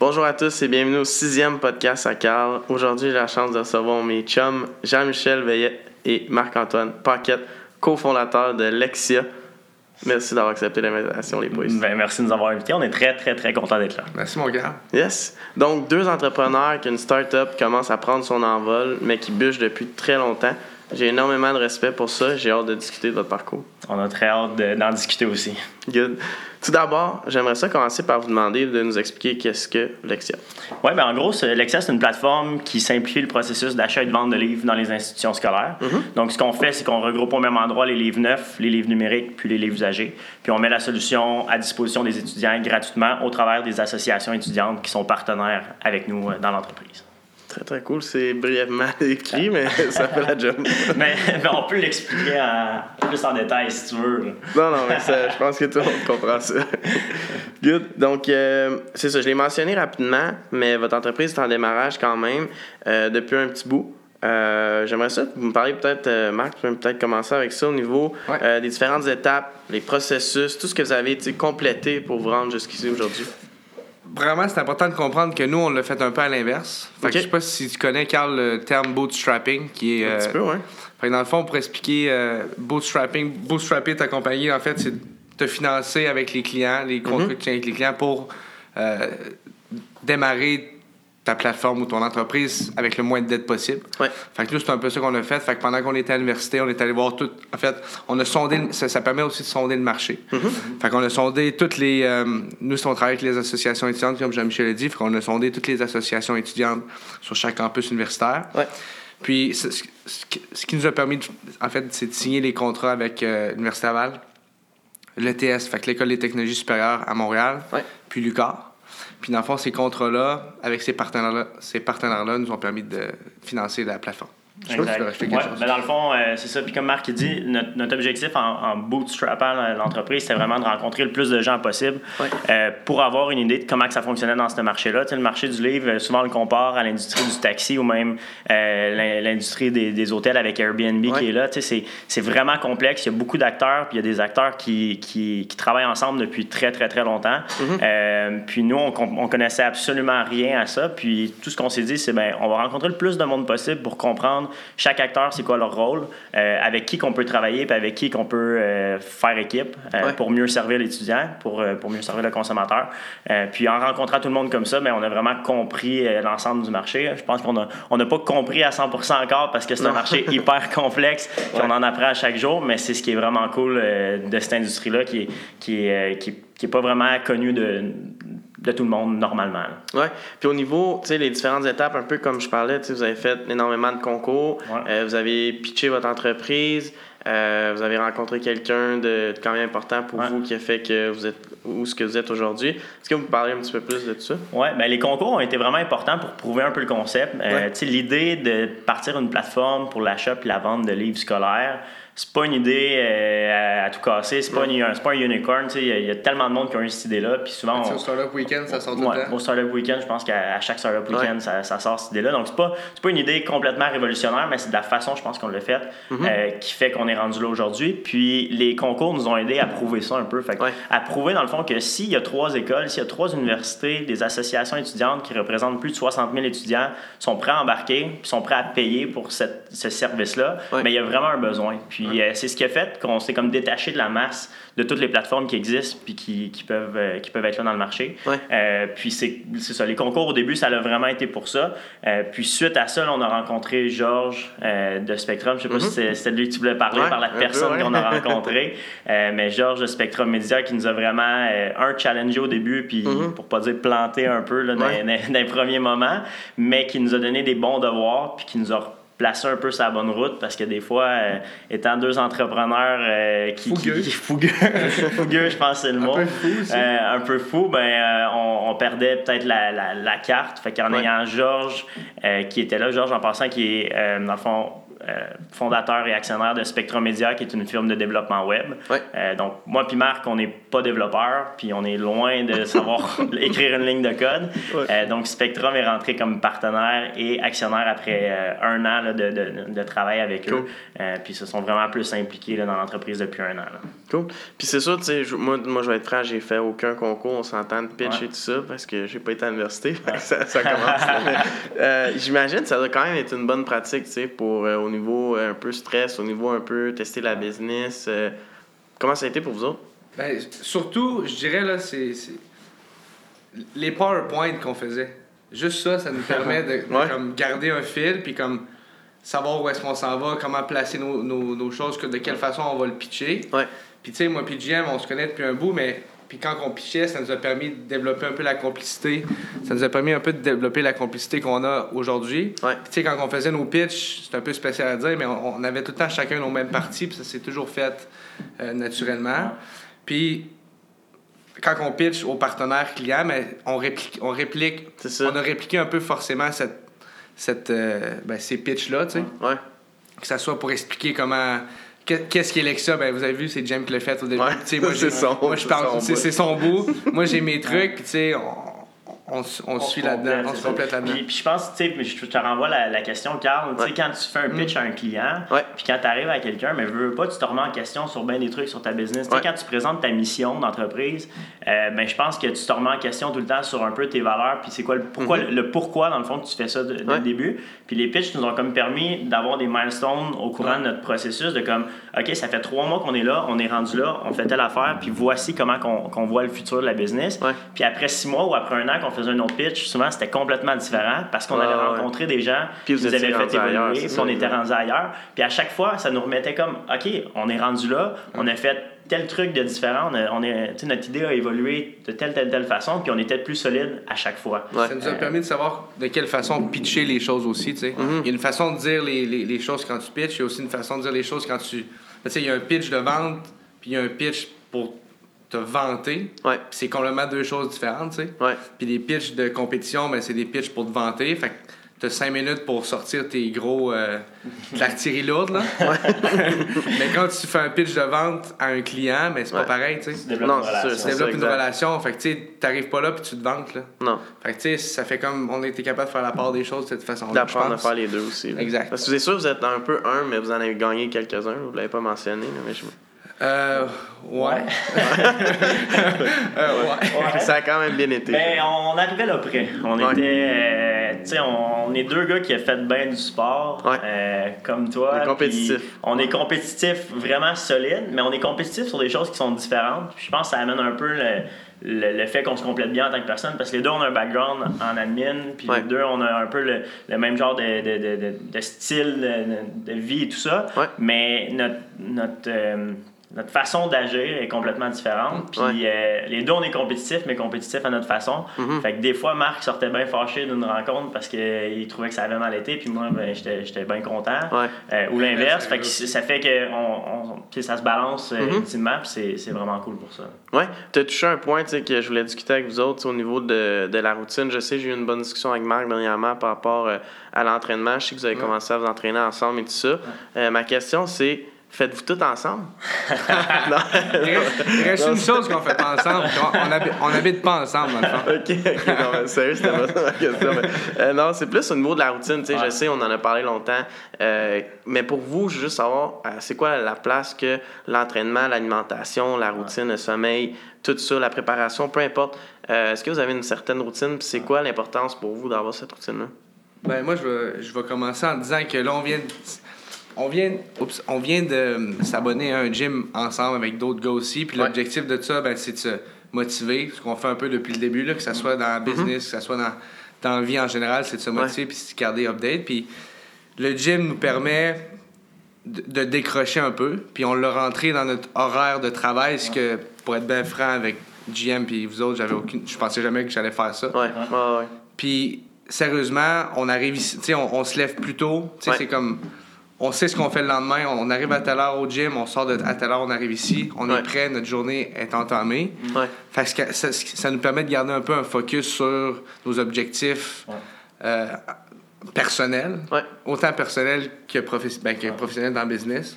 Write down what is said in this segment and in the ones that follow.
Bonjour à tous et bienvenue au sixième podcast à Carl. Aujourd'hui, j'ai la chance de recevoir mes chums Jean-Michel Veillet et Marc-Antoine Paquette, cofondateurs de Lexia. Merci d'avoir accepté l'invitation, les boys. Ben, merci de nous avoir invités. On est très, très, très contents d'être là. Merci, mon gars. Yes. Donc, deux entrepreneurs qui une start-up commence à prendre son envol, mais qui bûche depuis très longtemps. J'ai énormément de respect pour ça. J'ai hâte de discuter de votre parcours. On a très hâte de- d'en discuter aussi. Good. Tout d'abord, j'aimerais ça commencer par vous demander de nous expliquer qu'est-ce que Lexia. Oui, ben en gros, Lexia, c'est une plateforme qui simplifie le processus d'achat et de vente de livres dans les institutions scolaires. Donc, ce qu'on fait, c'est qu'on regroupe au même endroit les livres neufs, les livres numériques, puis les livres usagés. Puis, on met la solution à disposition des étudiants gratuitement au travers des associations étudiantes qui sont partenaires avec nous euh, dans l'entreprise. Très, très cool. C'est brièvement écrit, mais ça fait la job. mais, mais on peut l'expliquer en- plus en détail si tu veux. Non, non, mais ça, je pense que tout le monde comprend ça. Good. Donc, euh, c'est ça, je l'ai mentionné rapidement, mais votre entreprise est en démarrage quand même euh, depuis un petit bout. Euh, J'aimerais ça que vous me parliez peut-être, euh, Marc, tu peux peut-être commencer avec ça au niveau Ouais. euh, des différentes étapes, les processus, tout ce que vous avez complété pour vous rendre jusqu'ici aujourd'hui. Vraiment, c'est important de comprendre que nous, on l'a fait un peu à l'inverse. Fait Ok. que je sais pas si tu connais, Carl, le terme bootstrapping, qui est. Un euh, petit peu, ouais. fait que dans le fond, pour expliquer euh, bootstrapping, bootstrapper ta compagnie, en fait, c'est te financer avec les clients, les contrats Mhm. que tu avec les clients pour euh, démarrer ta plateforme ou ton entreprise avec le moins de dettes possible. Ouais. Fait que nous, c'est un peu ça qu'on a fait. Fait que pendant qu'on était à l'université, on est allé voir tout. En fait, on a sondé. Ça, ça permet aussi de sonder le marché. Fait qu'on a sondé toutes les. euh, nous, on travaille avec les associations étudiantes, comme Jean-Michel a dit. Fait qu'on a sondé toutes les associations étudiantes sur chaque campus universitaire. Ouais. Puis, ce, ce- ce qui- nous a permis, de- en fait, c'est de signer les contrats avec euh, l'Université Laval, l'ETS, fait que l'École des technologies supérieures à Montréal, Ouais. puis l'UQAR. Puis, dans le fond, ces contrats-là, avec ces partenaires-là, ces partenaires-là, nous ont permis de financer la plateforme. Je sais pas si tu veux rajouter quelque Ouais, chose. ben dans le fond, euh, c'est ça. Puis comme Marc dit, notre, notre objectif en, en bootstrappant l'entreprise, c'était vraiment de rencontrer le plus de gens possible Ouais. euh, pour avoir une idée de comment que ça fonctionnait dans ce marché-là. Tu sais, le marché du livre, euh, souvent on le compare à l'industrie du taxi ou même euh, l'in- l'industrie des, des hôtels avec Airbnb Ouais. qui est là. Tu sais, C'est vraiment complexe. Il y a beaucoup d'acteurs, puis il y a des acteurs qui, qui, qui travaillent ensemble depuis très, très, très longtemps. Euh, puis nous, on, on connaissait absolument rien à ça. Puis tout ce qu'on s'est dit, c'est ben, on va rencontrer le plus de monde possible pour comprendre chaque acteur, c'est quoi leur rôle, euh, avec qui qu'on peut travailler, puis avec qui qu'on peut euh, faire équipe euh, Ouais. pour mieux servir l'étudiant, pour, pour mieux servir le consommateur. Puis en rencontrant tout le monde comme ça, ben, on a vraiment compris l'ensemble du marché. Je pense qu'on n'a on n'a pas compris à 100% encore parce que c'est un marché hyper complexe, puis Ouais. on en apprend à chaque jour, mais c'est ce qui est vraiment cool de cette industrie-là qui est, qui, qui, qui est pas vraiment connue de, de tout le monde normalement. Ouais. Puis au niveau, tu sais, les différentes étapes, un peu comme je parlais, tu sais, vous avez fait énormément de concours, Ouais. euh, vous avez pitché votre entreprise, euh, vous avez rencontré quelqu'un de, de quand même important pour Ouais. vous qui a fait que vous êtes où ce que vous êtes aujourd'hui. Est-ce que vous parlez un petit peu plus de tout ça? Ouais, ben les concours ont été vraiment importants pour prouver un peu le concept. Euh, Ouais. tu sais, L'idée de partir une plateforme pour l'achat et la vente de livres scolaires, c'est pas une idée euh, à, à tout casser, c'est pas, pas un unicorn. tu sais, Il y, a- il y a tellement de monde qui ont eu cette idée-là. Puis souvent, Tu sais, on- Au Startup Weekend, ça sort tout Ouais, le temps. au Startup Weekend, je pense qu'à chaque Startup Weekend, Ouais. ça, ça sort cette idée-là. Donc, c'est pas, pas une idée complètement révolutionnaire, mais c'est de la façon, je pense, qu'on l'a fait, Mhm. euh, qui fait qu'on est rendu là aujourd'hui. Puis, les concours nous ont aidé à prouver ça un peu. Fait. À prouver, dans le fond, que s'il y a trois écoles, s'il y a trois universités, des associations étudiantes qui représentent plus de 60 000 étudiants, sont prêts à embarquer, puis sont prêts à payer pour cette- ce service-là, Ouais. mais il y a vraiment un besoin. Puis, euh, c'est ce qui a fait qu'on s'est comme détaché de la masse de toutes les plateformes qui existent puis qui, qui peuvent, euh, qui peuvent être là dans le marché. Ouais. Euh, puis c'est c'est ça, les concours au début, ça a vraiment été pour ça. Puis suite à ça, là, on a rencontré Georges de Spectrum. Je sais pas si c'est- c'était de lui que tu voulais parler par la personne qu'on a rencontré. Euh, mais Georges de Spectrum Media qui nous a vraiment, un, challengé au début, puis Mhm. pour pas dire planté un peu là, dans, dans- dans les premiers moments, mais qui nous a donné des bons devoirs, puis qui nous a placer un peu la bonne route parce que des fois, euh, étant deux entrepreneurs euh, qui, Fougueux. qui- fougueux, fougueux, je pense que c'est le Un mot, peu fou aussi. Euh, un peu fou, ben, on, on perdait peut-être la, la, la carte. Fait qu'en Ouais. ayant Georges qui était là, Georges en passant, qui est dans le fond euh, fondateur et actionnaire de Spectrum Media, qui est une firme de développement web. Ouais. Euh, donc, moi puis Marc, on n'est pas développeurs, puis on est loin de savoir écrire une ligne de code. Ouais. Euh, donc, Spectrum est rentré comme partenaire et actionnaire après un an là, de, de, de travail avec Cool. eux. Puis, ils se sont vraiment plus impliqués là, dans l'entreprise depuis un an. là. Cool. Puis c'est sûr, tu sais, moi, moi, je vais être franc, j'ai fait aucun concours, on s'entend de pitch Ouais. et tout ça, parce que j'ai pas été à l'université, ça, ça commence J'imagine que ça doit quand même être une bonne pratique, tu sais, pour au niveau euh, un peu stress, au niveau un peu tester la business. euh, comment ça a été pour vous autres? Ben, surtout, je dirais, là, c'est. Les PowerPoint qu'on faisait. Juste ça, ça nous permet de, de Ouais. comme, garder un fil, puis comme savoir où est-ce qu'on s'en va, comment placer nos, nos, nos choses, que- de quelle façon on va le pitcher. Ouais. Puis tu sais, moi puis GM, on se connaît depuis un bout, mais puis quand on pitchait, ça nous a permis de développer un peu la complicité. Ça nous a permis un peu de développer la complicité qu'on a aujourd'hui. Ouais. Tu sais, quand on faisait nos pitchs, c'est un peu spécial à dire, mais on, on avait tout le temps chacun nos mêmes parties, puis ça s'est toujours fait euh, naturellement. Puis quand on pitch aux partenaires clients, mais on réplique, on réplique, on a répliqué un peu forcément cette, cette, euh, ben, ces pitchs-là, tu sais Ouais. que ça soit pour expliquer comment qu'est-ce qui est Lexa ben vous avez vu c'est James qui l'a fait au début. Ouais, moi, c'est son- moi je parle c'est son bout. Moi j'ai mes trucs puis tu sais on, on, on, On suit là-dedans on se complète là-dedans Puis, puis je pense, tu sais, je te renvoie la, la question, Carl. Tu sais, Ouais. quand tu fais un pitch à un client, Ouais. puis quand tu arrives à quelqu'un, mais veux veux pas, tu te remets en question sur bien des trucs sur ta business. Tu sais, quand tu présentes ta mission d'entreprise, euh, ben, je pense que tu te remets en question tout le temps sur un peu tes valeurs, puis c'est quoi le pourquoi, Mhm. le pourquoi, dans le fond, que tu fais ça dès le début. Puis les pitchs nous ont comme permis d'avoir des milestones au courant de notre processus, de comme, OK, ça fait trois mois qu'on est là, on est rendu là, on fait telle affaire, puis voici comment qu'on qu'on voit le futur de la business. Puis après six mois ou après un an qu'on faisait un autre pitch, souvent c'était complètement différent parce qu'on avait ouais. rencontré des gens Puis qui vous nous avaient fait ailleurs, évoluer, c'est puis on était exact. rendu ailleurs. Puis à chaque fois, ça nous remettait comme, OK, on est rendu là, on a fait tel truc de différent, on a- on est, tu sais, notre idée a évolué de telle, telle, telle façon, puis on était plus solide à chaque fois. Ouais. ça nous a permis de savoir de quelle façon pitcher les choses aussi tu sais Mhm. il y a une façon de dire les, les, les choses quand tu pitches il y a aussi une façon de dire les choses quand tu tu sais il y a un pitch de vente puis il y a un pitch pour te vanter Ouais. Puis c'est complètement deux choses différentes tu sais Ouais. Puis les pitchs de compétition, ben, c'est des pitchs pour te vanter. Fait que t'as cinq minutes pour sortir tes gros. Euh, de l'artillerie lourde, là. Mais quand tu fais un pitch de vente à un client, ben, c'est Ouais. pas pareil, tu sais. Tu développes Non, une c'est sûr, relation. Tu développes une exact. relation. Fait que, tu sais, t'arrives pas là puis tu te vantes, là. Non. Fait que, tu sais, ça fait comme on était capable de faire la part des choses de cette façon-là. D'apprendre à faire les deux aussi. là. Exact. Parce que c'est sûr, vous êtes un peu un, mais vous en avez gagné quelques-uns. Vous l'avez pas mentionné, là, mais je... Euh, ouais. Euh, ouais. Ouais. ça a quand même bien été. Ben, on arrivait là près. On Ouais. était. euh, tu sais, on, on est deux gars qui ont fait bien du sport, Ouais. euh, comme toi. On est compétitif. On est compétitif vraiment solide, mais on est compétitif sur des choses qui sont différentes. Puis je pense que ça amène un peu le, le, le fait qu'on se complète bien en tant que personne, parce que les deux, on a un background en admin, puis Ouais. les deux, on a un peu le, le même genre de, de, de, de, de style de, de vie et tout ça. Ouais. Mais notre. notre euh, notre façon d'agir est complètement différente. Puis Ouais. euh, les deux, on est compétitifs, mais compétitifs à notre façon. Mhm. Fait que des fois, Marc sortait bien fâché d'une rencontre parce qu'il trouvait que ça avait mal été, puis moi, ben, j'étais j'étais bien content. Ouais. Euh, ou l'inverse. Ouais, Fait que ça fait que on, on- puis ça se balance euh, Mhm. ultimement, puis c'est- c'est vraiment cool pour ça. Ouais, tu as touché un point tu sais, que je voulais discuter avec vous autres au niveau de, de la routine. Je sais, j'ai eu une bonne discussion avec Marc dernièrement par rapport euh, à l'entraînement. Je sais que vous avez Ouais. commencé à vous entraîner ensemble et tout ça. Euh, ma question, c'est faites-vous tout ensemble? non. Il reste, une chose qu'on fait pas ensemble. On, habite, on habite pas ensemble, dans le fond. ok, ok, non, mais sérieux, c'était pas ça ma question. mais, euh, non, c'est plus au niveau de la routine. tu sais, Je sais, on en a parlé longtemps. euh, mais pour vous, je veux juste savoir, euh, c'est quoi la place que l'entraînement, l'alimentation, la routine, le sommeil, tout ça, la préparation, peu importe. Est-ce que vous avez une certaine routine? Puis c'est quoi l'importance pour vous d'avoir cette routine-là? Ben, moi, je vais, je vais commencer en disant que là, on vient de, on vient, oups, on vient de s'abonner à un gym ensemble avec d'autres gars aussi. Puis l'objectif de ça, ben, c'est de se motiver, ce qu'on fait un peu depuis le début, là, que ce soit dans la business, que ce soit dans, dans la vie en général, c'est de se motiver puis de garder update. Puis le gym nous permet de, de décrocher un peu. Puis on l'a rentré dans notre horaire de travail, ce que, pour être bien franc avec GM puis vous autres, j'avais aucune, je pensais jamais que j'allais faire ça. Ouais. Puis, sérieusement, on arrive ici, tu sais, on, on se lève plus tôt. Tu sais, c'est comme. On sait ce qu'on fait le lendemain. On arrive à telle heure au gym, on sort de, à telle heure, on arrive ici. On Ouais. est prêt, notre journée est entamée. Ouais. Fait que ça, ça nous permet de garder un peu un focus sur nos objectifs Ouais. euh, personnels. Autant personnels que, professe- ben, que professionnels dans le business.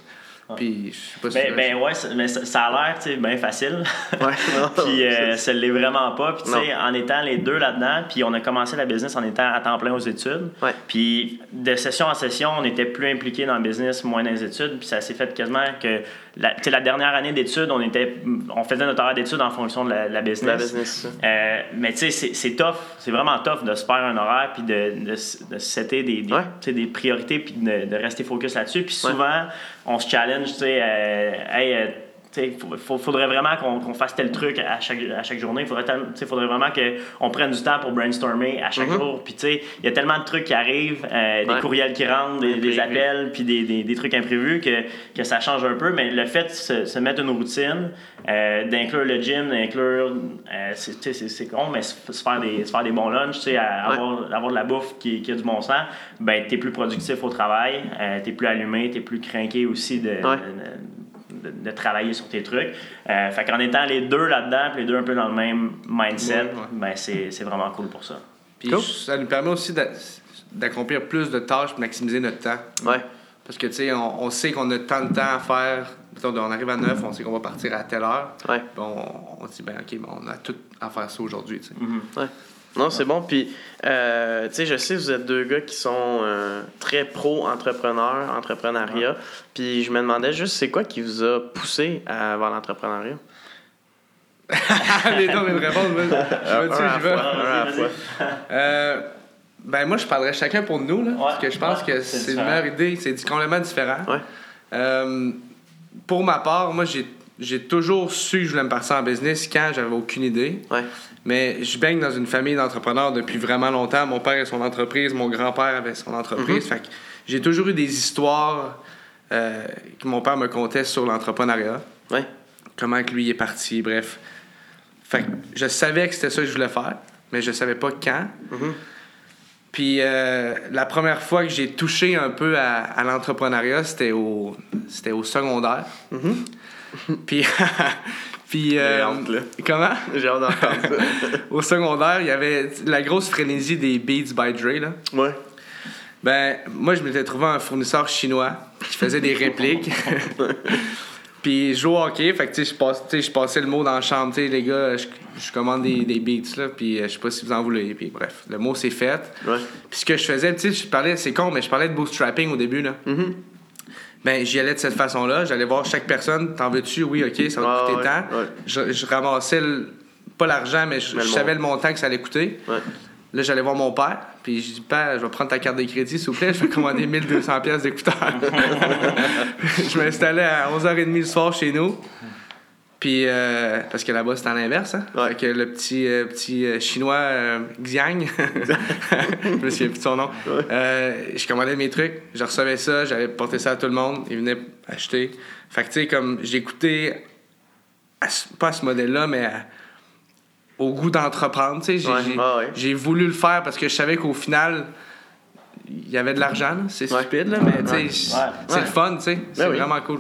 Puis, je sais pas si. Ben, ben ouais, ça- mais ça, ça a l'air, bien facile. Ouais, puis euh, ça l'est vraiment pas. Puis tu sais, en étant les deux là-dedans, puis on a commencé la business en étant à temps plein aux études. Ouais. Puis de session en session, on était plus impliqués dans le business, moins dans les études. Puis ça s'est fait quasiment que la, la dernière année d'études, on était, on faisait notre horaire d'études en fonction de la, la business. La business, ça. Euh, mais tu sais, c'est- tough, c'est vraiment tough de se faire un horaire puis de, de, de setter des, des, Ouais. des priorités puis de, de rester focus là-dessus. Puis Ouais. souvent, on se challenge, tu sais, euh, hey, faut- faudrait vraiment qu'on qu'on fasse tel truc à chaque, à chaque journée. Faudrait, tu sais, faudrait vraiment qu'on prenne du temps pour brainstormer à chaque Mhm. jour. Puis, tu sais, il y a tellement de trucs qui arrivent, euh, des Ouais. courriels qui rentrent, des, des appels, puis des, des, des trucs imprévus que, que ça change un peu. Mais le fait de se, se mettre une routine, euh, d'inclure le gym, d'inclure. euh, c'est- con, mais se, faire des, se faire des bons lunchs, tu sais, à- Ouais. avoir, avoir de la bouffe qui, qui a du bon sens, ben, t'es plus productif au travail, euh, t'es plus allumé, t'es plus craqué aussi de. Ouais. de, de- de travailler sur tes trucs. Euh, fait qu'en étant les deux là-dedans, puis les deux un peu dans le même mindset, Ouais, ouais. ben c'est c'est vraiment cool pour ça. Puis Cool. ça nous permet aussi d'a- d'accomplir plus de tâches et maximiser notre temps. Ouais. Parce que, tu sais, on, on sait qu'on a tant de temps à faire. Mettons, on arrive à 9, on sait qu'on va partir à telle heure. Ouais. On, on se dit, ben, OK, ben, on a tout à faire ça aujourd'hui, tu sais. Mhm. Non, c'est bon. Puis, euh, tu sais, je sais que vous êtes deux gars qui sont euh, très pro-entrepreneurs, entrepreneuriat. Puis, je me demandais juste, c'est quoi qui vous a poussé à, vers l'entrepreneuriat? Les de répondre. moi. Je vais-tu, à je vais? Euh, ben, moi, je parlerais chacun pour nous, là. parce que je pense ouais, que c'est une meilleure idée. C'est complètement différent. Ouais. Euh, pour ma part, moi, j'ai j'ai toujours su que je voulais me partir en business quand j'avais aucune idée. Ouais. Mais je baigne dans une famille d'entrepreneurs depuis vraiment longtemps. Mon père a son entreprise, mon grand-père avait son entreprise. Fait que j'ai toujours eu des histoires euh, que mon père me contait sur l'entrepreneuriat. Ouais. Comment que lui est parti, bref. Fait que je savais que c'était ça que je voulais faire, mais je savais pas quand. Mhm. Puis euh, la première fois que j'ai touché un peu à, à l'entrepreneuriat, c'était au, c'était au secondaire. Puis, puis euh, là. comment? J'ai hâte d'entendre ça. Au secondaire, il y avait la grosse frénésie des Beats by Dre. Là. Ouais. Ben, moi, je m'étais trouvé un fournisseur chinois qui faisait des répliques. Puis je jouais au hockey, fait que tu sais, je passe- passais le mot dans la chambre, tu sais, les gars, je, je commande des, des beats, là, puis euh, je sais pas si vous en voulez, puis bref, le mot c'est fait. Ouais. Puis ce que je faisais, tu sais, je parlais, c'est con, mais je parlais de bootstrapping au début, là. Mhm. Ben, j'y allais de cette façon-là, j'allais voir chaque personne, t'en veux-tu? Oui, ok, ça va Ah, te coûter ouais, tant. ouais. Je, je ramassais, le- pas l'argent, mais je, Mais le je savais le montant que ça allait coûter. Ouais. Là, j'allais voir mon père, puis je dis, Père, je vais prendre ta carte de crédit, s'il vous plaît, je vais commander 1200 pièces d'écouteurs. je m'installais à 11h30 le soir chez nous. Puis, euh, parce que là-bas, c'est à l'inverse, hein? Ouais. Fait que le petit, euh, petit euh, chinois euh, Xiang, je me souviens plus de son nom, Ouais. euh, je commandais mes trucs, je recevais ça, j'allais porter ça à tout le monde, ils venaient acheter. Fait que, tu sais, comme j'écoutais, pas à ce modèle-là, mais à- au goût d'entreprendre, tu sais. J'ai, Ouais, j'ai- voulu le faire parce que je savais qu'au final, il y avait de l'argent, c'est Ouais. stupide, là, mais tu sais, Ouais. c'est Ouais. c'est le fun, tu sais. C'est oui. vraiment cool.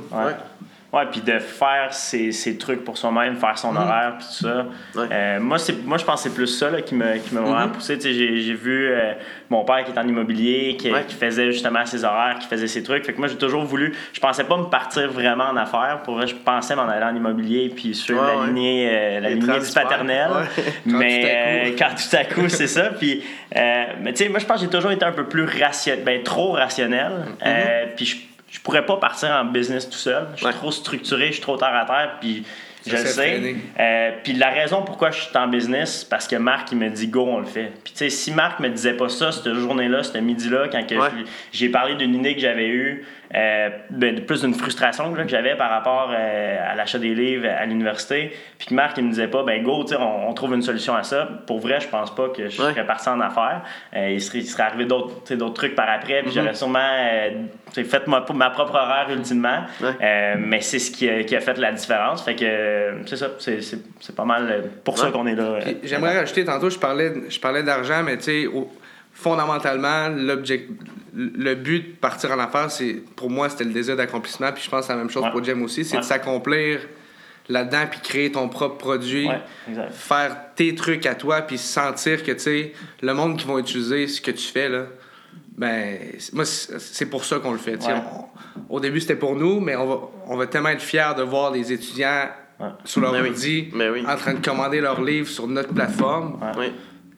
Ouais. Puis de faire ses, ses trucs pour soi-même, faire son horaire, puis tout ça. Ouais. Euh, moi, c'est, moi, je pense que c'est plus ça là, qui m'a qui vraiment Mhm. poussé. Tu sais, J'ai, j'ai vu euh, mon père qui est en immobilier, qui, Ouais. qui faisait justement ses horaires, qui faisait ses trucs. Fait que moi, j'ai toujours voulu. Je pensais pas me partir vraiment en affaires. Pour vrai, je pensais m'en aller en immobilier, puis suivre Ouais, la lignée, euh, la lignée du paternel. Quand Mais euh, quand tout à coup, c'est ça. Puis, euh, mais tu sais, moi, je pense que j'ai toujours été un peu plus rationnel, ben, trop rationnel. Euh, puis, je, je pourrais pas partir en business tout seul. Je suis Ouais. trop structuré, je suis trop terre à terre. Puis, je le sais. Euh, puis la raison pourquoi je suis en business, c'est parce que Marc, il me dit go, on le fait. Puis tu sais, si Marc me disait pas ça, cette journée-là, ce midi-là, quand Ouais. j'ai parlé d'une idée que j'avais eue, euh, ben, plus d'une frustration là, que j'avais par rapport euh, à l'achat des livres à l'université, puis que Marc, il me disait pas, ben go, tu sais, on, on trouve une solution à ça. Pour vrai, je pense pas que je Ouais. serais parti en affaires. Euh, il, serait, il serait arrivé d'autres tu sais, d'autres trucs par après, puis j'aurais sûrement euh, tu sais, fait ma, ma propre horaire ultimement. Ouais. Euh, mais c'est ce qui a, qui a fait la différence. Fait que c'est ça, c'est, c'est, c'est pas mal pour ça Ouais. qu'on est là. euh. J'aimerais rajouter, tantôt, je parlais, je parlais d'argent, mais tu sais, fondamentalement, l'object, le but de partir en affaires, c'est, pour moi, c'était le désir d'accomplissement, puis je pense que c'est la même chose Ouais. pour Jem aussi, c'est Ouais. de s'accomplir là-dedans, puis créer ton propre produit, Ouais, faire tes trucs à toi, puis sentir que, tu sais, le monde qui va utiliser ce que tu fais, là, ben, moi, c'est pour ça qu'on le fait. On- au début, c'était pour nous, mais on va, on va tellement être fiers de voir les étudiants Ouais. sur leur Ben oui. ordi Ben oui. en train de commander leurs livres sur notre plateforme. Ouais. Oui.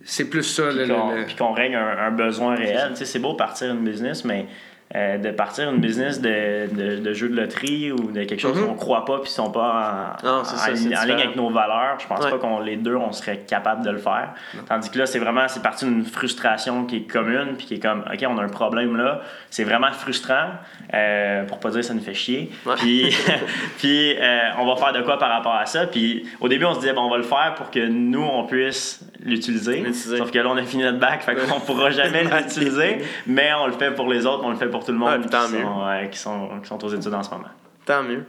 C'est plus ça. Puis qu'on, le- règle un, un besoin réel. Tu sais, c'est beau partir une business, mais euh, de partir une business de, de, de jeu de loterie ou de quelque chose Mhm. qu'on croit pas puis qui sont pas en, Non, en- ça, en c'est ligne avec nos valeurs, je pense Ouais. pas qu'on les deux on serait capable de le faire. Tandis que là, c'est vraiment c'est parti d'une frustration qui est commune puis qui est comme OK, on a un problème là, c'est vraiment frustrant euh, pour pas dire ça nous fait chier. Ouais. Puis puis euh, on va faire de quoi par rapport à ça? Puis au début on se disait bon, on va le faire pour que nous on puisse l'utiliser. L'utiliser. Sauf que là on a fini notre bac, fait qu'on pourra jamais l'utiliser, mais on le fait pour les autres, on le fait pour tout le monde puis tant qui, mieux. sont, ouais, qui, sont, qui sont aux études en ce moment. Tant mieux.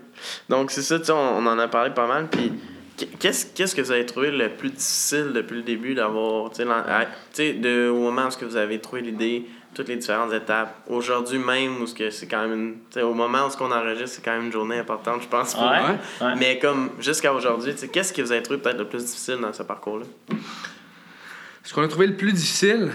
Donc, c'est ça, tu sais, on, on en a parlé pas mal. Puis, qu'est-ce, qu'est-ce que vous avez trouvé le plus difficile depuis le début d'avoir, tu sais, de, au moment où vous avez trouvé l'idée, toutes les différentes étapes, aujourd'hui même, où c'est quand même, une- tu sais, au moment où ce qu'on enregistre, c'est quand même une journée importante, je pense, pour ouais. Mais comme jusqu'à aujourd'hui, tu sais, qu'est-ce que vous avez trouvé peut-être le plus difficile dans ce parcours-là? Ce qu'on a trouvé le plus difficile,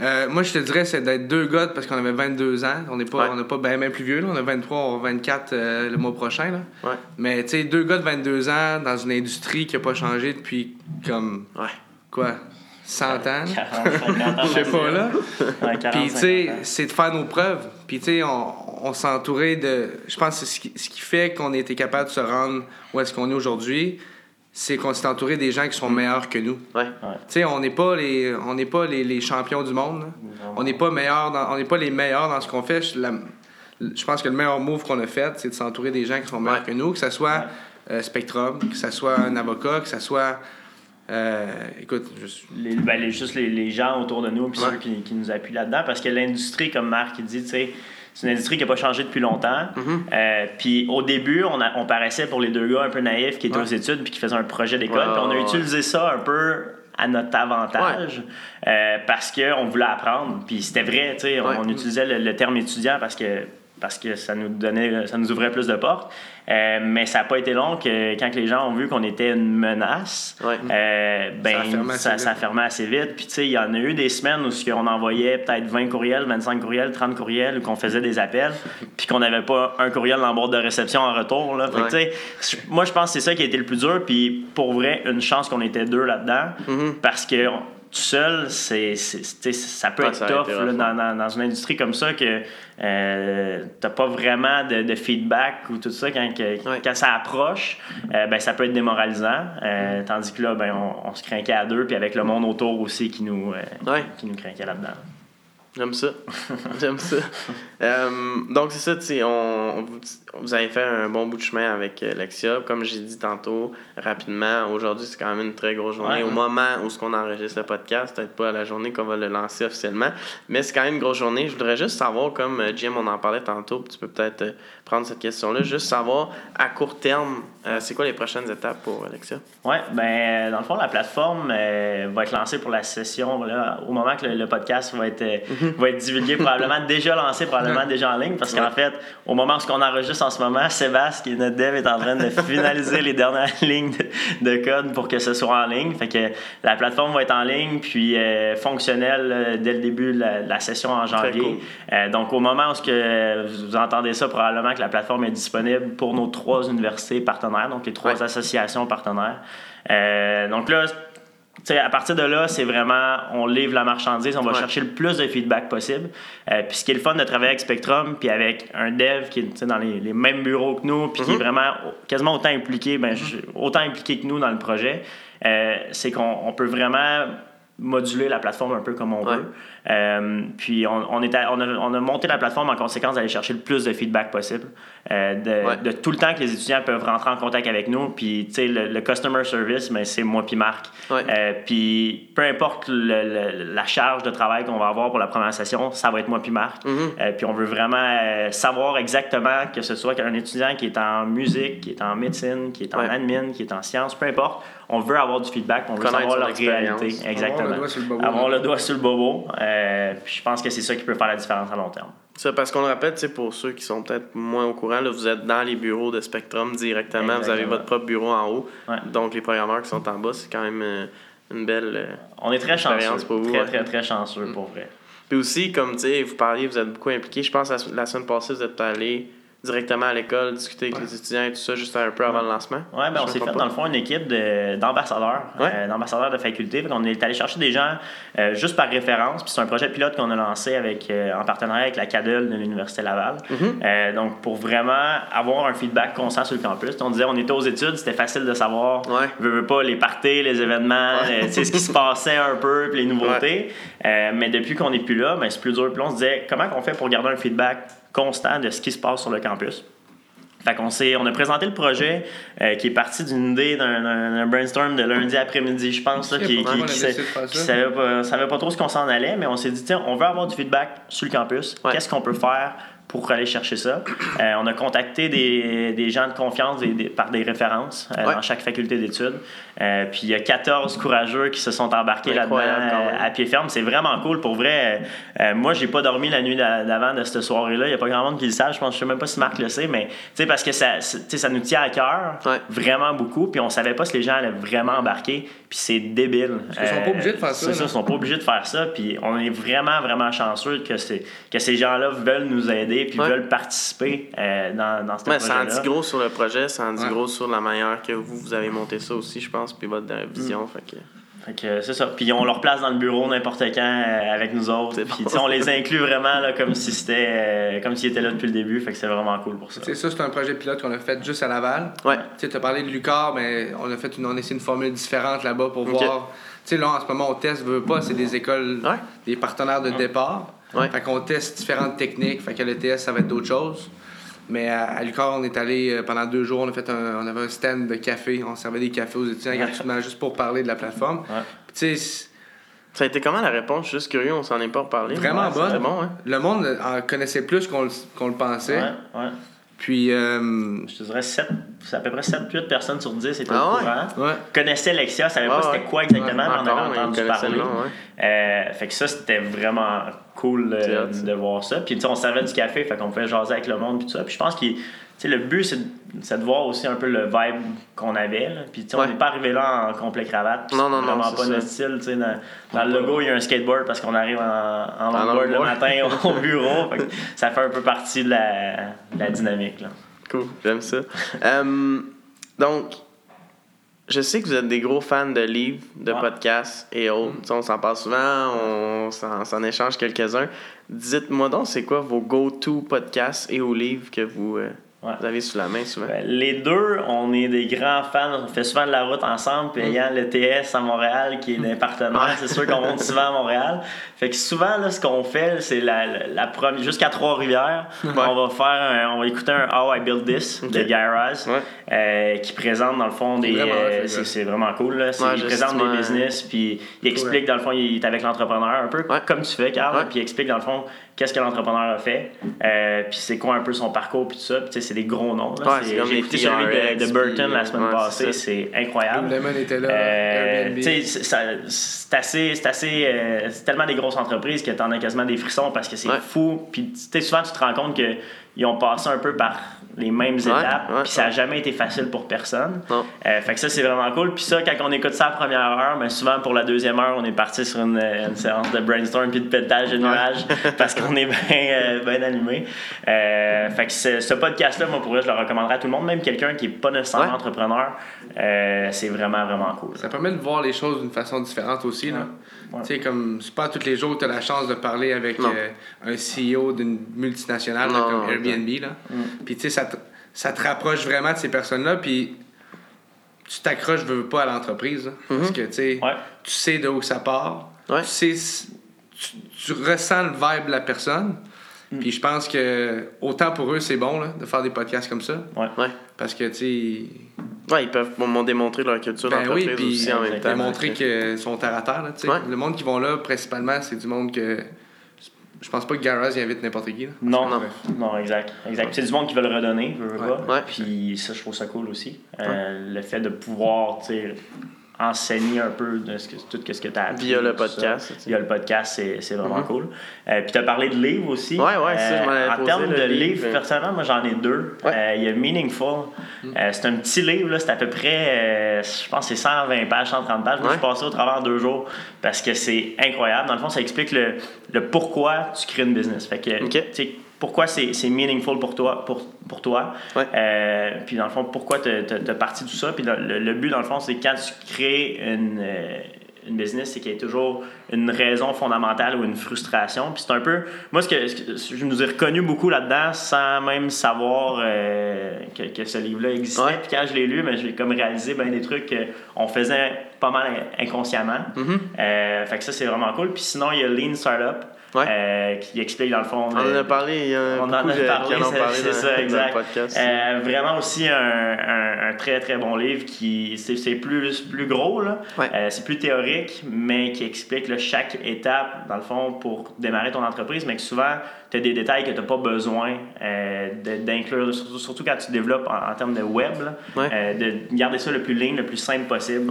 euh, moi, je te dirais, c'est d'être deux gars parce qu'on avait 22 ans. On n'est pas, Ouais. on n'est pas bien, plus vieux. Là. On a 23, on va 24 euh, le mois prochain. Là. Ouais. Mais tu sais, deux gars de 22 ans dans une industrie qui n'a pas changé depuis comme Ouais. quoi 100 ans. là? 40, 50 ans. Je sais pas là. Ouais, 40, Puis, tu sais, 50 ans. c'est de faire nos preuves. Puis, tu sais, on, entouré de. Je pense que c'est ce qui, ce qui fait qu'on a été capable de se rendre où est-ce qu'on est aujourd'hui, c'est qu'on s'est entouré des gens qui sont meilleurs que nous. Ouais. Tu sais, on n'est pas les, on n'est pas les, les champions du monde. là. On n'est pas meilleurs dans, on n'est pas les meilleurs dans ce qu'on fait. Je, la- je pense que le meilleur move qu'on a fait, c'est de s'entourer des gens qui sont meilleurs Ouais. que nous, que ce soit euh, Spectrum, que ce soit un avocat, que ce soit. euh, écoute, suis- les, ben, les- juste les, les gens autour de nous puis Ouais. ceux qui, qui nous appuient là-dedans parce que l'industrie comme Marc il dit tu sais c'est une industrie qui n'a pas changé depuis longtemps. Mm-hmm. Euh, puis au début, on, a- on paraissait pour les deux gars un peu naïfs qui étaient Ouais. aux études puis qui faisaient un projet d'école. Ouais, puis on a ouais, utilisé ça un peu à notre avantage euh, parce qu'on voulait apprendre. Puis c'était vrai, tu sais, on, on utilisait le, le terme étudiant parce que parce que ça nous donnait ça nous ouvrait plus de portes. Euh, mais ça n'a pas été long que quand les gens ont vu qu'on était une menace, Ouais. euh, ben, Ça a fermé assez ça, fermé assez vite. Puis, tu sais, il y en a eu des semaines où ce qu'on envoyait peut-être 20 courriels, 25 courriels, 30 courriels, ou qu'on faisait des appels, puis qu'on n'avait pas un courriel dans la boîte de réception en retour. Là. Fait Ouais. moi, je pense que c'est ça qui a été le plus dur. Puis, pour vrai, une chance qu'on était deux là-dedans, Mm-hmm. parce que on- tout seul, c'est, ça peut Ouais, être tough là, dans, dans, dans une industrie comme ça que euh, t'as pas vraiment de, de feedback ou tout ça quand, que- quand ça approche, euh, ben, ça peut être démoralisant. Euh, tandis que là, ben, on, on se craquait à deux, puis avec le monde autour aussi qui nous, euh, Ouais. qui nous craquait là-dedans. J'aime ça. J'aime ça. Euh, donc, c'est ça, tu sais, on, on vous, avez fait un bon bout de chemin avec euh, Lexia. Comme j'ai dit tantôt, rapidement, aujourd'hui, c'est quand même une très grosse journée. Ouais. Au moment où ce qu'on enregistre le podcast, peut-être pas à la journée qu'on va le lancer officiellement, mais c'est quand même une grosse journée. Je voudrais juste savoir, comme euh, Jim, on en parlait tantôt, tu peux peut-être prendre cette question-là, juste savoir, à court terme, euh, c'est quoi les prochaines étapes pour Lexia? Oui, ben, dans le fond, la plateforme euh, va être lancée pour la session là, au moment que le, le podcast va être, va être divulgué, probablement déjà lancé, probablement déjà en ligne. Parce qu'en fait, au moment où on enregistre en ce moment, Sébastien, qui est notre dev, est en train de finaliser les dernières lignes de, de code pour que ce soit en ligne. Fait que la plateforme va être en ligne, puis euh, fonctionnelle euh, dès le début de la, session en janvier. cool. Euh, donc, au moment où que vous entendez ça, probablement que la plateforme est disponible pour nos trois universités partenaires, donc les trois Ouais. associations partenaires. Euh, donc là, tu sais, à partir de là, c'est vraiment, on livre la marchandise, on va Ouais. chercher le plus de feedback possible. Euh, puis ce qui est le fun de travailler avec Spectrum, puis avec un dev qui est dans les, les mêmes bureaux que nous, puis qui est vraiment quasiment autant impliqué, ben, autant impliqué que nous dans le projet, euh, c'est qu'on on peut vraiment moduler la plateforme un peu comme on Ouais. veut. Euh, puis on, on, est à- on, a, on a monté la plateforme en conséquence d'aller chercher le plus de feedback possible, euh, de, Ouais. de tout le temps que les étudiants peuvent rentrer en contact avec nous. Puis, tu sais, le, le customer service, mais c'est moi puis Marc. Ouais. Euh, puis, peu importe le- le- la charge de travail qu'on va avoir pour la première session, ça va être moi puis Marc. Mhm. Euh, puis, on veut vraiment euh, savoir exactement que ce soit un étudiant qui est en musique, qui est en médecine, qui est en Ouais. admin, qui est en sciences, peu importe. On veut avoir du feedback, on veut Connaître savoir leur réalité. Avoir Exactement. le doigt sur le bobo. Avoir le doigt sur le bobo. Euh, puis, je pense que c'est ça qui peut faire la différence à long terme. Ça, parce qu'on le rappelle, pour ceux qui sont peut-être moins au courant, là, vous êtes dans les bureaux de Spectrum directement. Vous avez votre propre bureau en haut. Ouais. Donc, les programmeurs qui sont en bas, c'est quand même euh, une belle. euh, On est très Expérience chanceux. pour vous, très, ouais. très, très chanceux, pour vrai. Puis aussi, comme tu sais, vous parliez, vous êtes beaucoup impliqués. Je pense que la, la semaine passée, vous êtes allé directement à l'école, discuter avec les étudiants et tout ça, juste un peu avant le lancement? Oui, ben on s'est fait dans le fond une équipe de- d'ambassadeurs, Ouais. euh, d'ambassadeurs de faculté. Fait on est allé chercher des gens euh, juste par référence. Puis c'est un projet pilote qu'on a lancé avec, euh, en partenariat avec la CADEL de l'Université Laval. Mhm. Donc pour vraiment avoir un feedback constant sur le campus. On disait on était aux études, c'était facile de savoir, Ouais. veux, veux pas, les parties, les événements, sais, ce qui se passait un peu, puis les nouveautés. Mais depuis qu'on n'est plus là, ben, c'est plus dur. Puis on se disait comment on fait pour garder un feedback constant de ce qui se passe sur le campus. Fait qu'on s'est, on a présenté le projet euh, qui est parti d'une idée d'un, brainstorm de lundi après-midi, je pense, là, qui, qui, savait pas, savait pas trop ce qu'on s'en allait, mais on s'est dit, tiens, on veut avoir du feedback sur le campus. Ouais. Qu'est-ce qu'on peut faire pour aller chercher ça? Euh, on a contacté des, des gens de confiance des- des- par des références euh, Ouais. dans chaque faculté d'études. Euh, puis il y a 14 courageux qui se sont embarqués là-dedans à pied ferme. C'est vraiment cool. Pour vrai, moi, j'ai pas dormi la nuit d'a- d'avant de cette soirée-là. Il y a pas grand monde qui le sache. Je pense, je sais même pas si Marc le sait, mais parce que ça, ça nous tient à cœur Ouais. vraiment beaucoup. Puis on savait pas si les gens allaient vraiment embarquer. Puis c'est débile. Euh, Parce qu'ils sont pas obligés de faire ça, C'est ça, ils sont pas obligés de faire ça. Puis on est vraiment, vraiment chanceux que, c'est- que ces gens-là veulent nous aider puis Ouais. veulent participer euh, dans, dans ce Mais ça en projet-là. dit gros sur le projet, ça en dit Ouais. gros sur la manière que vous, vous avez monté ça aussi, je pense, puis votre euh, Mm. vision. Fait que... Fait que c'est ça. Puis on leur place dans le bureau n'importe quand euh, avec nous autres. C'est Puis bon. tu sais, on les inclut vraiment là, comme si c'était euh, comme s'ils étaient là depuis le début. Fait que c'est vraiment cool pour ça. Sais, ça, c'est un projet pilote qu'on a fait juste à Laval. Ouais. Tu as parlé de Lucar, mais on a fait une, on a essayé une formule différente là-bas pour voir. Tu sais, là, en ce moment, on teste, veut pas, c'est des écoles, Ouais. des partenaires de départ. Ouais. Fait qu'on teste différentes techniques. Fait que le TS, ça va être d'autres choses. Mais à, à Lucar, on est allé euh, pendant deux jours, on a fait un, on avait un stand de café. On servait des cafés aux étudiants gratuitement juste pour parler de la plateforme. Ouais. Ça a été comment la réponse? Je suis juste curieux, on s'en est pas reparlé. Vraiment Ouais, bonne. Bon, hein? le monde en connaissait plus qu'on le, pensait. Ouais, ouais. Puis, euh, Je te dirais 7, c'est à peu près 7-8 personnes sur 10 étaient Ah au courant. ouais. Connaissaient Lexia, savaient pas ouais. c'était quoi exactement, mais on encore, avait entendu parler. nom. Euh, fait que ça, c'était vraiment cool euh, de voir ça. Puis, tu sais, on servait du café, fait qu'on pouvait jaser avec le monde, puis tout ça. Puis, je pense que le but, c'est de, voir aussi un peu le vibe qu'on avait. là. Puis, sais, Ouais. on n'est pas arrivé là en complet cravate. Non, non, non, vraiment c'est pas notre style. tu sais, Dans, dans le logo, il y a un skateboard parce qu'on arrive en, en longboard le matin au bureau. Fait que ça fait un peu partie de la, de la dynamique. Là. Cool, j'aime ça. Donc, je sais que vous êtes des gros fans de livres, de Ouais. podcasts et autres. Sais, On s'en parle souvent, on s'en, s'en échange quelques-uns. Dites-moi donc, c'est quoi vos go-to podcasts et ou livres que vous, euh, Ouais. vous avez sous la main souvent? Ben, les deux, on est des grands fans. On fait souvent de la route ensemble. Puis ayant le TS à Montréal, qui est un partenaire, Ouais. c'est sûr qu'on monte souvent à Montréal. Fait que souvent, là, ce qu'on fait, c'est la, la, la première. Jusqu'à Trois-Rivières, on va faire un- on va écouter un How I Build This de. Guy Raz, euh, qui présente dans le fond des. Vraiment euh, c'est, c'est vraiment cool. Là. Il présente des business, puis il explique, dans le fond, il est avec l'entrepreneur, un peu comme tu fais, Carl. Puis il explique, dans le fond, qu'est-ce que l'entrepreneur a fait, euh, puis c'est quoi un peu son parcours, puis tout ça. Puis tu sais, c'est des gros noms. là. Ouais, J'ai les écouté celui de, de Burton puis, la semaine ouais, passée, c'est incroyable. Lemon était là, Euh, c'est assez, c'est assez, euh, c'est tellement des grosses entreprises que t'en as quasiment des frissons parce que c'est Ouais. fou. Puis tu sais, souvent tu te rends compte que ils ont passé un peu par les mêmes étapes, ouais, puis ça a ouais. jamais été facile pour personne. Euh, fait que ça c'est vraiment cool. Puis ça, quand on écoute ça à la première heure, mais souvent pour la deuxième heure, on est parti sur une, une séance de brainstorm puis de pétage de nuages parce qu'on est bien euh, bien allumé. Euh, fait que ce, ce podcast-là, moi pour vrai, je le recommanderais à tout le monde, même quelqu'un qui est pas nécessairement Ouais. entrepreneur. Euh, c'est vraiment vraiment cool. Ça permet de voir les choses d'une façon différente aussi. Là. Ouais. Tu sais, comme c'est pas tous les jours que tu as la chance de parler avec euh, un CEO d'une multinationale là, comme non, Airbnb. Là. Puis tu sais, ça te, ça te rapproche vraiment de ces personnes-là. Puis tu t'accroches, veux, veux pas, à l'entreprise. là. Parce que tu sais, Ouais. tu sais de où ça part. Ouais. Tu sais, tu, tu ressens le vibe de la personne. Puis je pense que autant pour eux, c'est bon là, de faire des podcasts comme ça. Ouais. Ouais. Parce que tu sais, Ouais, ils peuvent m'ont démontrer leur culture Ben oui, d'entreprise puis aussi en même temps. démontrer qu'ils sont terre à terre. Là, tu sais. Ouais. Le monde qui vont là, principalement, c'est du monde que. Je pense pas que Garage y invite n'importe qui. Là. Non, Non. non, exact. exact. C'est du monde qui veut le redonner, veut, veut Ouais. pas. Ouais. Puis ça, je trouve ça cool aussi. Euh, Le fait de pouvoir, tu sais, enseigner un peu de ce que, tout ce que tu as appris. Via le ça. podcast, sais. Via le podcast, c'est, vraiment cool. Euh, puis tu as parlé de livres aussi. Ouais, ouais, ça, je m'en avais En termes de livre. livres, personnellement, moi j'en ai deux. Ouais. Euh, Il y a Meaningful. Euh, c'est un petit livre, là, c'est à peu près, euh, je pense c'est 120 pages, 130 pages. Moi, je suis Ouais. passé au travers deux jours parce que c'est incroyable. Dans le fond, ça explique le, le pourquoi tu crées une business. Fait que. Pourquoi c'est, c'est meaningful pour toi. Pour, pour toi. Ouais. Euh, puis dans le fond, pourquoi tu as parti tout ça? Puis le, le- le but, dans le fond, c'est quand tu crées une, euh, une business, c'est qu'il y ait toujours une raison fondamentale ou une frustration. Puis c'est un peu. Moi, ce que, ce que- je nous ai reconnu beaucoup là-dedans sans même savoir euh, que, que ce livre-là existait. Ouais. Puis quand je l'ai lu, ben, j'ai comme réalisé ben, des trucs qu'on faisait pas mal inconsciemment. Mm-hmm. Fait que ça, c'est vraiment cool. Puis sinon, il y a Lean Startup. Ouais. euh, qui explique dans le fond. On en le- a parlé, il y a on en a parlé, c'est- parlé c'est dans, ça, exact. podcast. Euh, vraiment aussi un, un- un très très bon livre qui c'est plus plus gros là, Ouais. Euh, c'est plus théorique mais qui explique là, chaque étape dans le fond pour démarrer ton entreprise mais que souvent tu as des détails que tu n'as pas besoin euh, d'inclure surtout, surtout quand tu développes en, en termes de web là, Ouais. euh, de garder ça le plus lean le plus simple possible.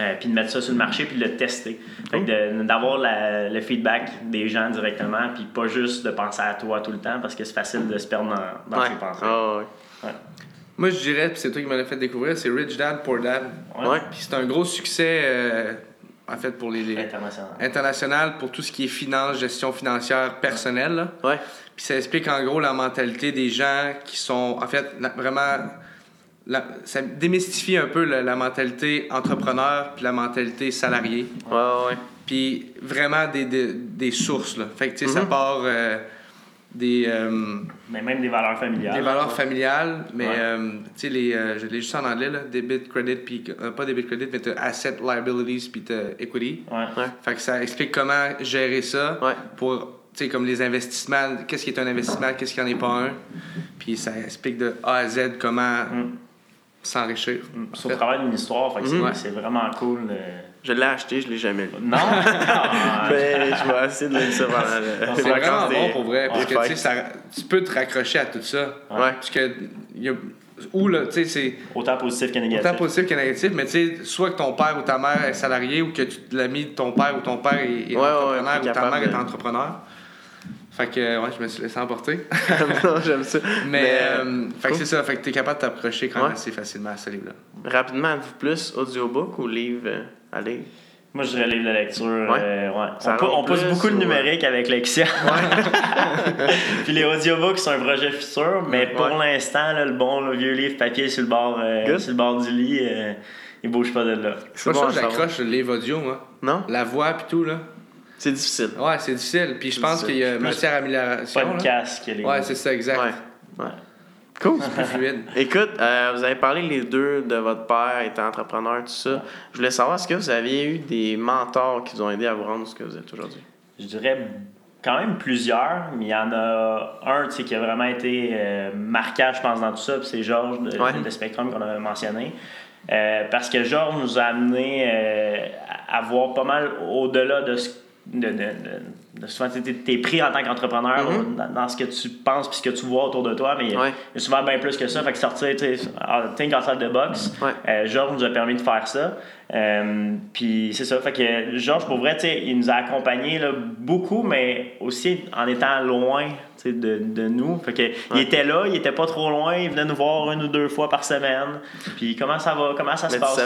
Euh, puis de mettre ça sur le marché, puis de le tester. Fait que de- d'avoir la- le feedback des gens directement, puis pas juste de penser à toi tout le temps, parce que c'est facile de se perdre dans, dans Ouais. ses pensées. Ah, ouais. Moi, je dirais, puis c'est toi qui me l'as fait découvrir, c'est Rich Dad, Poor Dad. Puis c'est un gros succès, euh, en fait, pour les, les- International. international, pour tout ce qui est finance, gestion financière personnelle. Puis ça explique en gros la mentalité des gens qui sont, en fait, vraiment. La- ça démystifie un peu la, la mentalité entrepreneur puis la mentalité salarié. Ouais, ouais. Puis vraiment des, des, des sources. Là. Fait que, tu sais, ça Mhm. part euh, des, euh, Mais même des valeurs familiales. des valeurs familiales, mais Ouais. euh, tu sais, les, euh, je l'ai juste en anglais, là, debit, credit, puis euh, pas debit, credit, mais t'as asset, liabilities, puis t'as equity. Ouais. Ouais. Fait que ça explique comment gérer ça Ouais. pour, tu sais, comme les investissements, qu'est-ce qui est un investissement, qu'est-ce qui en est pas un. Puis ça explique de A à Z comment Mm. S'enrichir. C'est au travail d'une histoire, fait que c'est- c'est vraiment cool. Je l'ai acheté, je l'ai jamais lu. Non? Ah, Mais je vais essayer de lire ça pendant C'est vraiment bon pour vrai, parce que tu ça- peux te raccrocher à tout ça. Ouais. Parce que, y a, ou là, tu sais, c'est Autant positif que négatif. autant positif que négatif, mais tu sais, soit que ton père ou ta mère est salarié, ou que tu l'as mis de ton père ou ton père est, est Ouais, entrepreneur, ouais, ou ta mère est entrepreneur. Fait que, ouais, je me suis laissé emporter. non, j'aime ça. Mais, euh, fait que c'est ça, fait que t'es capable de t'approcher quand même Ouais. assez facilement à ce livre-là. Rapidement, êtes-vous plus audiobook ou livre euh, à lire? Moi, je dirais livre de lecture. Ouais. euh, ouais. Ça On, pousse beaucoup de ou, numérique avec Lexia. Puis les audiobooks, c'est un projet futur, mais pour l'instant, là, le bon le vieux livre papier sur le bord, euh, sur le bord du lit, euh, il bouge pas de là. C'est bon à ça, j'accroche le livre audio, moi. Non? La voix pis tout, là. C'est difficile. Ouais, c'est difficile. Puis je pense qu'il y a matière à amélioration. là. Podcast que les Ouais, c'est ça, exact. Ouais. ouais. Cool. C'est plus fluide. Écoute, euh, vous avez parlé les deux de votre père étant entrepreneur, tout ça. Je voulais savoir, est-ce que vous aviez eu des mentors qui vous ont aidé à vous rendre ce que vous êtes aujourd'hui? Je dirais quand même plusieurs, mais il y en a un qui a vraiment été euh, marquant, je pense, dans tout ça, puis c'est Georges de, Ouais. de Spectrum qu'on a mentionné. Euh, parce que Georges nous a amené euh, à à voir pas mal au-delà de ce de, de, de- de souvent t'es- t'es pris en tant qu'entrepreneur Mhm. dans, dans ce que tu penses puis ce que tu vois autour de toi mais il y a, Ouais. il y a souvent bien plus que ça fait que sortir tu sais ah, think outside the box Ouais. euh, Georges nous a permis de faire ça. Euh, puis c'est ça. Fait que Georges, pour vrai, il nous a accompagnés là, beaucoup, mais aussi en étant loin de, de nous. Fait que il était là, il était pas trop loin, il venait nous voir une ou deux fois par semaine. Puis comment ça va, comment ça se Mais passe?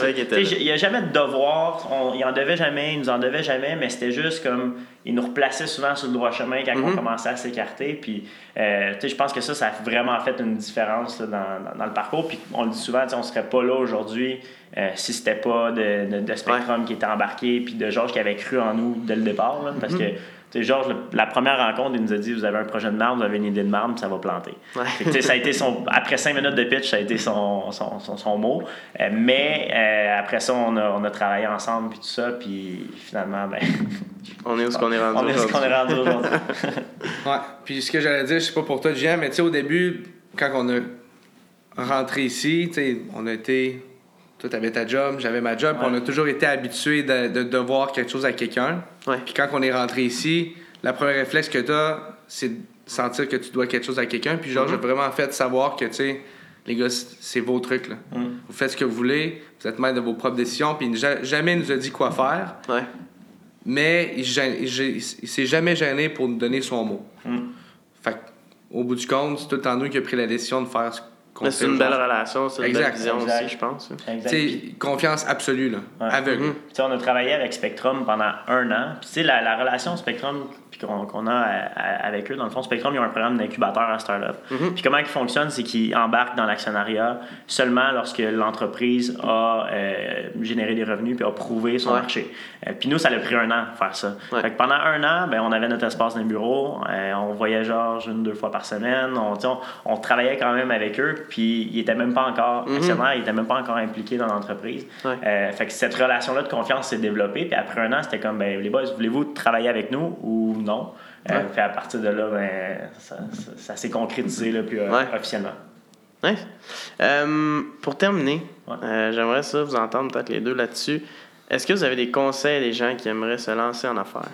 Il n'y a jamais de devoir, on, il en devait jamais, il nous en devait jamais, mais c'était juste comme, il nous replaçait souvent sur le droit chemin quand on Mhm. commençait à s'écarter. Puis, euh, je pense que ça, ça a vraiment fait une différence là, dans, dans, dans le parcours. Puis, on le dit souvent, on serait pas là aujourd'hui euh, si c'était pas de, de, de Spectrum qui était embarqué, puis de Georges qui avait cru en nous dès le départ. là, parce que, tu sais, Georges, la première rencontre, il nous a dit Vous avez un projet de marde, vous avez une idée de marde, puis ça va planter. Ouais. Fait que, tu sais, ça a été son, après cinq minutes de pitch, ça a été son, son, son, son mot. Euh, mais euh, après ça, on a, on a travaillé ensemble, puis tout ça, puis finalement, ben, On est où ce qu'on est rendu on est ce qu'on est rendu aujourd'hui. Ouais. Puis ce que j'allais dire, je sais pas pour toi, Jean, mais tu sais, au début, quand on a rentré ici, tu sais, on a été. Toi, t'avais ta job, j'avais ma job, Ouais. on a toujours été habitués de, de devoir quelque chose à quelqu'un. Ouais. Puis quand on est rentré ici, la première réflexe que t'as, c'est de sentir que tu dois quelque chose à quelqu'un. Puis genre, Mhm. j'ai vraiment fait savoir que, tu sais, les gars, c'est vos trucs. Là. Mm. Vous faites ce que vous voulez, vous êtes maître de vos propres décisions, puis jamais il nous a dit quoi faire, Ouais. mais il, il s'est jamais gêné pour nous donner son mot. Mm. Fait au bout du compte, c'est tout le temps nous qui a pris la décision de faire ce Mais c'est une belle relation, c'est une belle vision exact. aussi, je pense. Puis- sais, confiance absolue, là. Ouais. Aveugle. On a travaillé avec Spectrum pendant un an. Puis, tu sais, la, la relation Spectrum puis qu'on a à- à- avec eux, dans le fond, Spectrum, ils ont un programme d'incubateur à Startup. Puis, comment il fonctionne, c'est qu'ils embarquent dans l'actionnariat seulement lorsque l'entreprise a euh, généré des revenus puis a prouvé son Ouais. marché. Euh, puis, nous, ça a pris un an de faire ça. Ouais. Fait que pendant un an, ben, on avait notre espace dans le bureau. euh, on voyait Georges une, deux fois par semaine. On, on, on travaillait quand même avec eux. Puis, ils n'étaient même pas encore actionnaires, ils n'étaient même pas encore impliqués dans l'entreprise. Ouais. Euh, fait que cette relation-là de confiance s'est développée. Puis après un an, c'était comme, ben, les boys, voulez-vous travailler avec nous ou non? Euh, Ouais. Puis à partir de là, ben, ça, ça- ça s'est concrétisé là, puis, euh, Ouais. officiellement. Nice. Euh, pour terminer, Ouais. euh, j'aimerais ça vous entendre peut-être les deux là-dessus. Est-ce que vous avez des conseils à des gens qui aimeraient se lancer en affaires?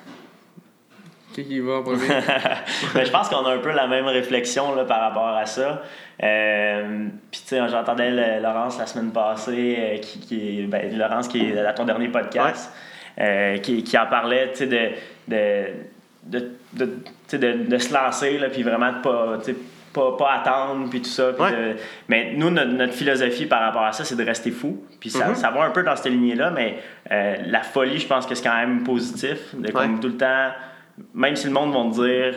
Qui qui va en premier? Ben, je pense qu'on a un peu la même réflexion là, par rapport à ça. Euh, Puis, tu sais, j'entendais Laurence la semaine passée, euh, qui, qui, ben, Laurence qui est à ton dernier podcast, euh, qui, qui en parlait, tu sais, de, de, de, de, de, de se lancer, là, puis vraiment de pas, pas, pas attendre, puis tout ça. puis Ouais. de- mais nous, notre, notre philosophie par rapport à ça, c'est de rester fou. Puis ça, Mhm. ça va un peu dans cette lignée-là, mais euh, la folie, je pense que c'est quand même positif. De comme tout le temps, même si le monde va te dire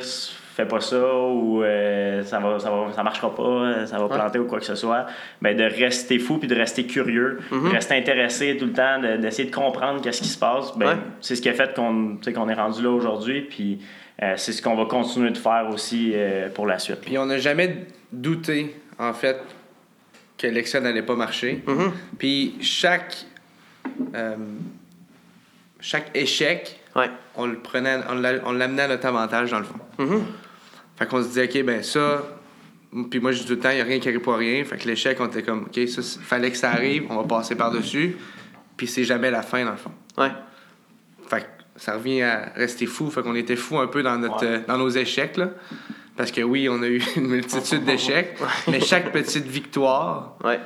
fais pas ça ou euh, ça va ça va ça marchera pas euh, ça va planter ou quoi que ce soit mais de rester fou puis de rester curieux Mhm. de rester intéressé tout le temps de- d'essayer de, comprendre qu'est-ce qui se passe ben, Ouais. c'est ce qui a fait qu'on qu'on est rendu là aujourd'hui puis euh, c'est ce qu'on va continuer de faire aussi euh, pour la suite Puis on n'a jamais douté, en fait, que l'Excel n'allait pas marcher. Mhm. Puis chaque, chaque échec, Ouais. on le prenait, on l'amenait à notre avantage, dans le fond. Mhm. Fait qu'on se disait, OK, ben ça. Puis moi, je dis tout le temps, il n'y a rien qui arrive pour rien. Fait que l'échec, on était comme, OK, ça, fallait que ça arrive, on va passer par-dessus. Puis c'est jamais la fin, dans le fond. Ouais. Fait que ça revient à rester fou. Fait qu'on était fou un peu dans, notre, Ouais. euh, dans nos échecs, là. Parce que oui, on a eu une multitude d'échecs, mais chaque petite victoire, Ouais.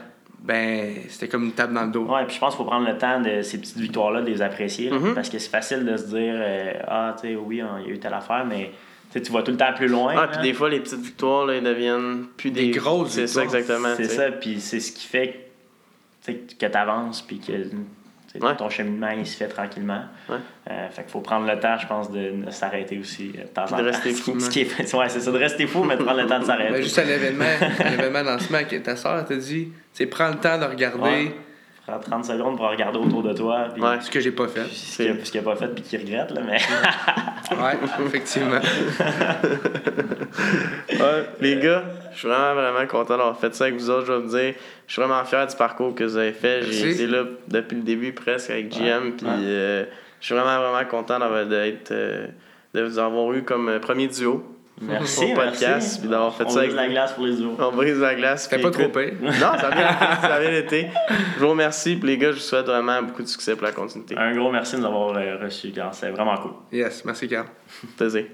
ben, c'était comme une tape dans le dos. Ouais, puis je pense qu'il faut prendre le temps de ces petites victoires-là, de les apprécier. Mhm. Parce que c'est facile de se dire euh, Ah, tu sais, oui, hein, il y a eu telle affaire, mais tu vas tout le temps plus loin. Ah, puis des fois, les petites victoires, là, ils deviennent plus des, Des grosses C'est ça, exactement. C'est ça, puis c'est ce qui fait tu sais, que tu avances, puis que Ouais. ton cheminement il se fait tranquillement. Ouais. Euh, fait qu'il faut prendre le temps, je pense, de, de s'arrêter aussi euh, de temps en Puis de temps. rester fou, ce qui est- ouais, c'est ça, de rester fou, mais de prendre le temps de s'arrêter. Ben, juste à l'événement, à l'événement lancement, ta soeur t'a dit, c'est prends le temps de regarder Ouais. Prends 30 secondes pour regarder autour de toi, puis Ouais. ce que j'ai pas fait. ce qu'il a, ce qu'il a pas fait, puis qu'il regrette, là, mais. Ouais, effectivement. Ouais, les gars, je suis vraiment, vraiment content d'avoir fait ça avec vous autres. Je vais vous dire, je suis vraiment fier du parcours que vous avez fait. J'ai été là depuis le début presque avec GM. Puis Ouais. euh, je suis vraiment, vraiment content d'avoir, d'être, euh, de vous avoir eu comme euh, premier duo. Merci, Au podcast, merci. puis d'avoir fait On ça brise avec- la glace pour les autres. On brise la glace. C'était pas trop pire. Non, ça a bien été. Je vous remercie. Puis les gars, je vous souhaite vraiment beaucoup de succès pour la continuité. Un gros merci de nous avoir euh, reçus, car c'est vraiment cool. Yes, merci, Carl. Plaisir.